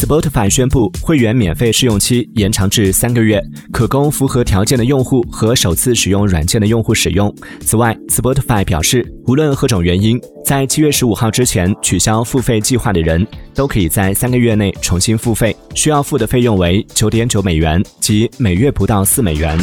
spotify 宣布会员免费试用期延长至三个月可供符合条件的用户和首次使用软件的用户使用。此外 spotify 表示无论何种原因在七月十五号之前取消付费计划的人都可以在三个月内重新付费需要付的费用为九点九美元即每月不到四美元。